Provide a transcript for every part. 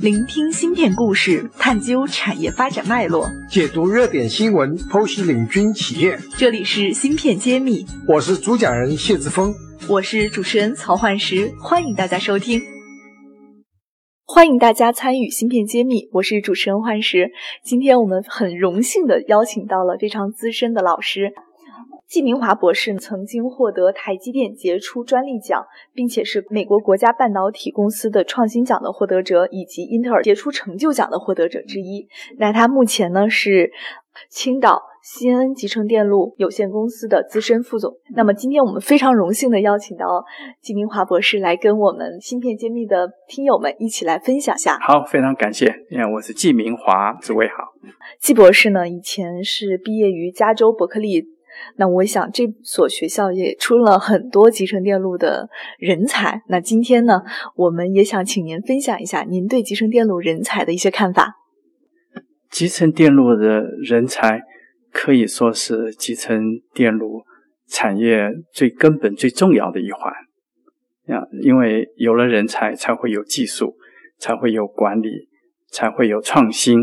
聆听芯片故事，探究产业发展脉络，解读热点新闻，剖析领军企业。这里是芯片揭秘，我是主讲人谢志峰，我是主持人曹焕石，欢迎大家收听。欢迎大家参与芯片揭秘，我是主持人焕石。今天我们很荣幸的邀请到了非常资深的老师。季明华博士曾经获得台积电杰出专利奖，并且是美国国家半导体公司的创新奖的获得者，以及英特尔杰出成就奖的获得者之一。那他目前呢是青岛新恩集成电路有限公司的资深副总。那么今天我们非常荣幸的邀请到季明华博士来跟我们芯片揭秘的听友们一起来分享下。好，非常感谢。你好，我是季明华，诸位好。季博士呢以前是毕业于加州伯克利。那我想，这所学校也出了很多集成电路的人才。那今天呢，我们也想请您分享一下您对集成电路人才的一些看法。集成电路的人才可以说是集成电路产业最根本、最重要的一环。啊，因为有了人才，才会有技术，才会有管理，才会有创新，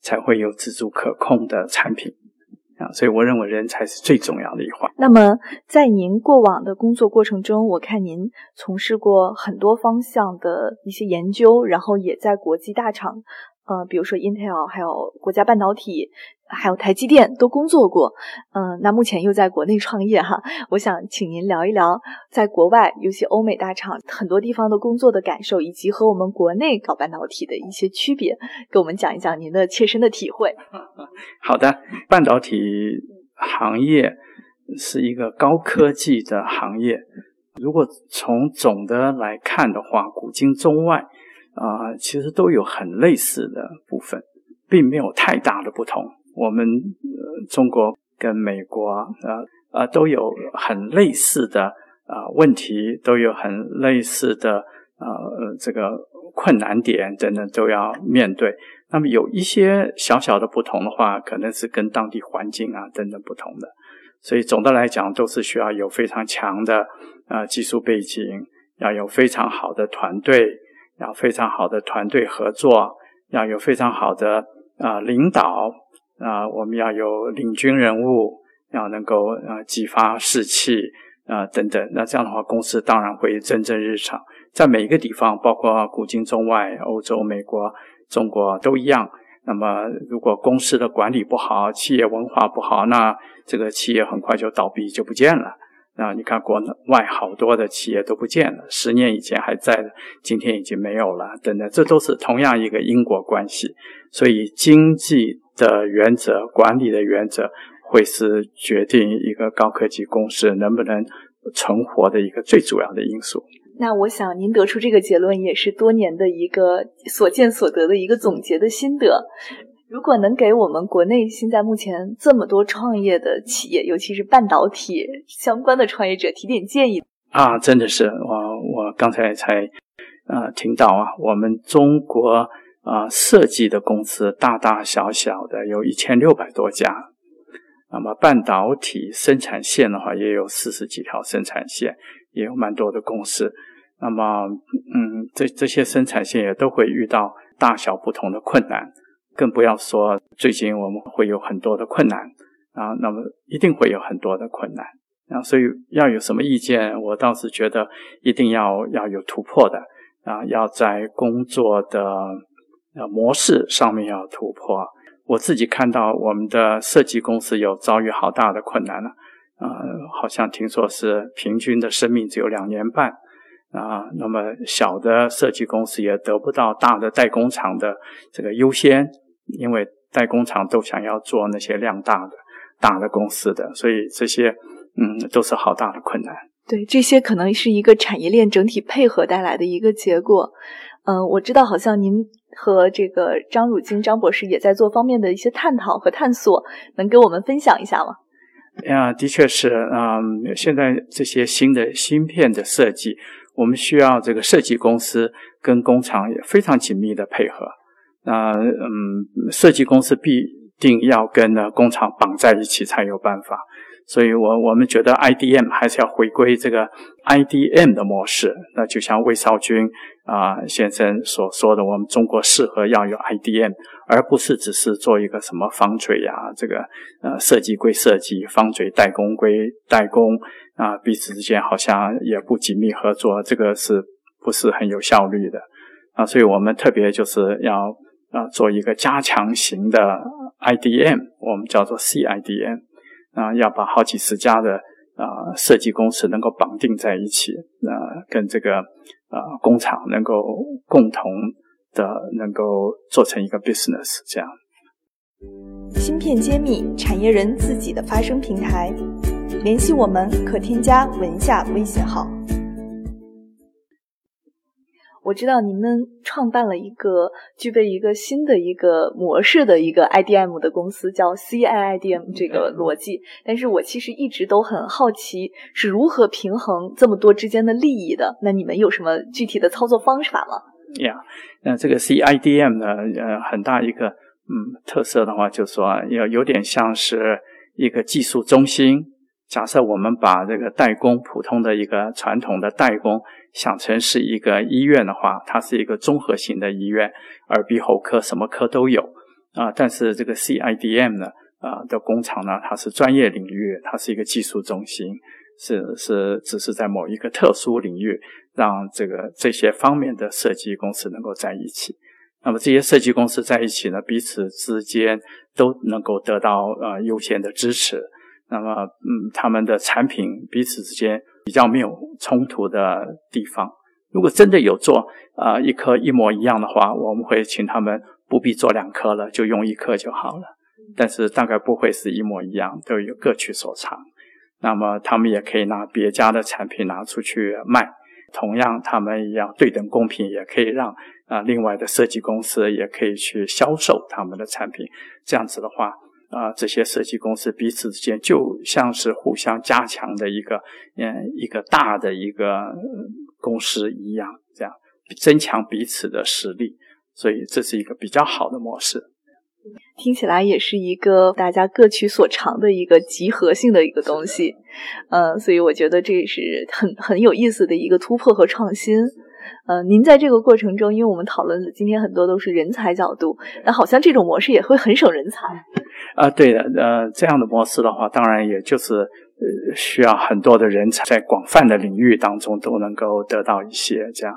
才会有自主可控的产品。所以我认为人才是最重要的一环。那么，在您过往的工作过程中，我看您从事过很多方向的一些研究，然后也在国际大厂，呃，比如说 Intel，还有国家半导体。还有台积电都工作过，嗯，那目前又在国内创业哈，我想请您聊一聊在国外，尤其欧美大厂很多地方的工作的感受，以及和我们国内搞半导体的一些区别，给我们讲一讲您的切身的体会。好的，半导体行业是一个高科技的行业，如果从总的来看的话，古今中外啊，其实都有很类似的部分，并没有太大的不同。我们中国跟美国啊啊都有很类似的啊问题，都有很类似的呃这个困难点等等都要面对。那么有一些小小的不同的话，可能是跟当地环境啊等等不同的。所以总的来讲，都是需要有非常强的啊技术背景，要有非常好的团队，要非常好的团队合作，要有非常好的啊领导。啊，我们要有领军人物，要能够啊激发士气啊等等。那这样的话，公司当然会蒸蒸日上。在每一个地方，包括古今中外、欧洲、美国、中国都一样。那么，如果公司的管理不好，企业文化不好，那这个企业很快就倒闭，就不见了。那你看，国外好多的企业都不见了，十年以前还在的，今天已经没有了，等等，这都是同样一个因果关系。所以，经济的原则、管理的原则，会是决定一个高科技公司能不能存活的一个最主要的因素。那我想，您得出这个结论，也是多年的一个所见所得的一个总结的心得。如果能给我们国内现在目前这么多创业的企业，尤其是半导体相关的创业者提点建议啊，真的是我我刚才才呃听到啊，我们中国啊设计的公司大大小小的有一千六百多家，那么半导体生产线的话也有四十几条生产线，也有蛮多的公司。那么嗯，这这些生产线也都会遇到大小不同的困难。更不要说最近我们会有很多的困难啊，那么一定会有很多的困难啊，所以要有什么意见，我倒是觉得一定要要有突破的啊，要在工作的呃模式上面要突破。我自己看到我们的设计公司有遭遇好大的困难了啊，好像听说是平均的生命只有两年半。啊，那么小的设计公司也得不到大的代工厂的这个优先，因为代工厂都想要做那些量大的、大的公司的，所以这些嗯都是好大的困难。对，这些可能是一个产业链整体配合带来的一个结果。嗯，我知道，好像您和这个张汝京张博士也在做方面的一些探讨和探索，能给我们分享一下吗？呀，的确是啊，现在这些新的芯片的设计。我们需要这个设计公司跟工厂也非常紧密的配合。那嗯，设计公司必定要跟呢工厂绑在一起才有办法。所以我我们觉得 IDM 还是要回归这个 IDM 的模式。那就像魏少军啊先生所说的，我们中国适合要有 IDM，而不是只是做一个什么方嘴呀，这个呃设计归设计，方嘴代工归代工啊，彼此之间好像也不紧密合作，这个是不是很有效率的啊？所以我们特别就是要啊做一个加强型的 IDM，我们叫做 CIDM。啊，要把好几十家的啊设计公司能够绑定在一起，呃，跟这个啊工厂能够共同的能够做成一个 business 这样。芯片揭秘，产业人自己的发声平台，联系我们可添加文下微信号。我知道你们创办了一个具备一个新的一个模式的一个 IDM 的公司，叫 CIIDM 这个逻辑。但是我其实一直都很好奇，是如何平衡这么多之间的利益的？那你们有什么具体的操作方法吗？呀，那这个 CIDM 呢，呃，很大一个嗯特色的话，就是说要有点像是一个技术中心。假设我们把这个代工普通的一个传统的代工想成是一个医院的话，它是一个综合型的医院，耳鼻喉科什么科都有啊。但是这个 CIDM 呢，啊的工厂呢，它是专业领域，它是一个技术中心，是是只是在某一个特殊领域，让这个这些方面的设计公司能够在一起。那么这些设计公司在一起呢，彼此之间都能够得到呃优先的支持。那么，嗯，他们的产品彼此之间比较没有冲突的地方。如果真的有做啊一颗一模一样的话，我们会请他们不必做两颗了，就用一颗就好了。但是大概不会是一模一样，都有各取所长。那么他们也可以拿别家的产品拿出去卖，同样他们一样对等公平，也可以让啊另外的设计公司也可以去销售他们的产品。这样子的话。啊，这些设计公司彼此之间就像是互相加强的一个，嗯，一个大的一个公司一样，这样增强彼此的实力，所以这是一个比较好的模式。听起来也是一个大家各取所长的一个集合性的一个东西，嗯，所以我觉得这是很很有意思的一个突破和创新。呃，您在这个过程中，因为我们讨论的今天很多都是人才角度，那好像这种模式也会很省人才。啊，对的，呃，这样的模式的话，当然也就是呃需要很多的人才在广泛的领域当中都能够得到一些这样。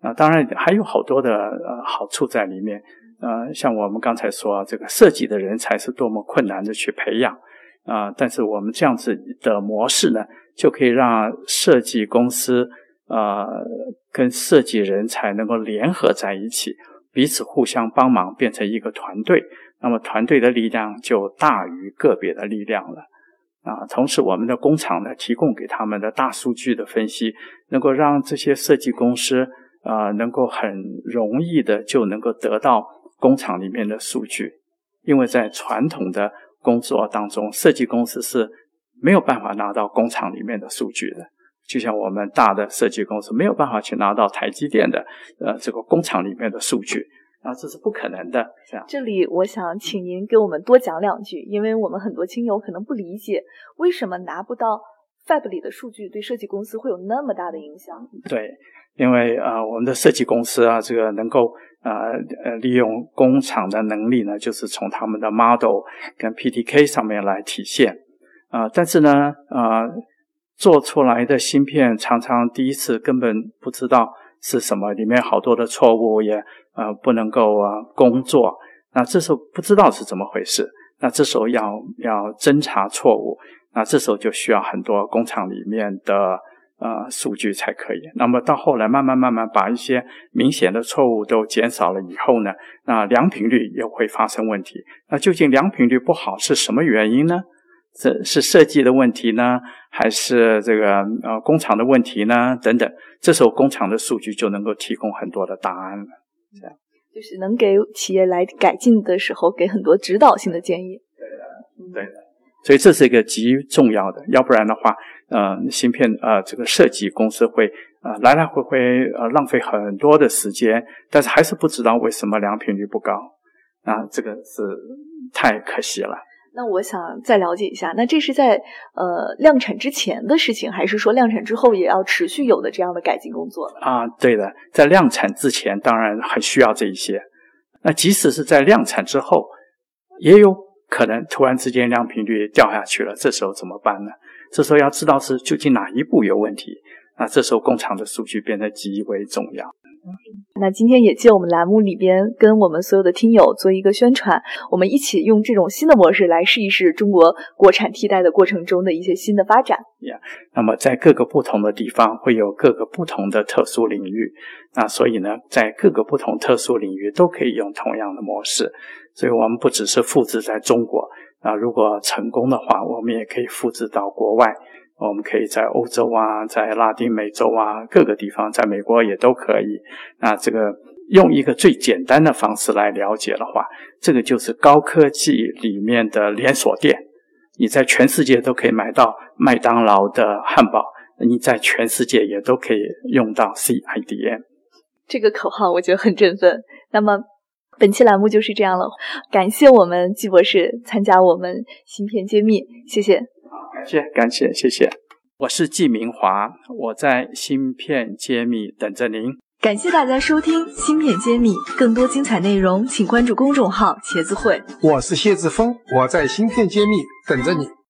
啊，当然还有好多的呃好处在里面。呃，像我们刚才说，这个设计的人才是多么困难的去培养啊，但是我们这样子的模式呢，就可以让设计公司。呃，跟设计人才能够联合在一起，彼此互相帮忙，变成一个团队。那么团队的力量就大于个别的力量了。啊，同时我们的工厂呢，提供给他们的大数据的分析，能够让这些设计公司啊，能够很容易的就能够得到工厂里面的数据。因为在传统的工作当中，设计公司是没有办法拿到工厂里面的数据的。就像我们大的设计公司没有办法去拿到台积电的呃这个工厂里面的数据啊，这是不可能的。这样，这里我想请您给我们多讲两句，因为我们很多亲友可能不理解为什么拿不到 Fab 里的数据对设计公司会有那么大的影响。对，因为呃我们的设计公司啊，这个能够啊呃利用工厂的能力呢，就是从他们的 model 跟 PTK 上面来体现啊，但是呢啊。做出来的芯片常常第一次根本不知道是什么，里面好多的错误也呃不能够啊工作。那这时候不知道是怎么回事，那这时候要要侦查错误，那这时候就需要很多工厂里面的呃数据才可以。那么到后来慢慢慢慢把一些明显的错误都减少了以后呢，那良品率又会发生问题。那究竟良品率不好是什么原因呢？这是设计的问题呢，还是这个呃工厂的问题呢？等等，这时候工厂的数据就能够提供很多的答案了。这样就是能给企业来改进的时候，给很多指导性的建议。对的，对的。所以这是一个极重要的，要不然的话，呃，芯片呃这个设计公司会呃来来回回呃浪费很多的时间，但是还是不知道为什么良品率不高，啊，这个是太可惜了。那我想再了解一下，那这是在呃量产之前的事情，还是说量产之后也要持续有的这样的改进工作？啊，对的，在量产之前当然很需要这一些。那即使是在量产之后，也有可能突然之间量频率掉下去了，这时候怎么办呢？这时候要知道是究竟哪一步有问题，那这时候工厂的数据变得极为重要。那今天也借我们栏目里边跟我们所有的听友做一个宣传，我们一起用这种新的模式来试一试中国国产替代的过程中的一些新的发展。呀，那么在各个不同的地方会有各个不同的特殊领域，那所以呢，在各个不同特殊领域都可以用同样的模式，所以我们不只是复制在中国，啊，如果成功的话，我们也可以复制到国外。我们可以在欧洲啊，在拉丁美洲啊，各个地方，在美国也都可以。那这个用一个最简单的方式来了解的话，这个就是高科技里面的连锁店。你在全世界都可以买到麦当劳的汉堡，你在全世界也都可以用到 CIDM。这个口号我觉得很振奋。那么本期栏目就是这样了，感谢我们季博士参加我们芯片揭秘，谢谢。感谢，感谢，谢谢。我是季明华，我在芯片揭秘等着您。感谢大家收听芯片揭秘，更多精彩内容请关注公众号“茄子会”。我是谢志峰，我在芯片揭秘等着你。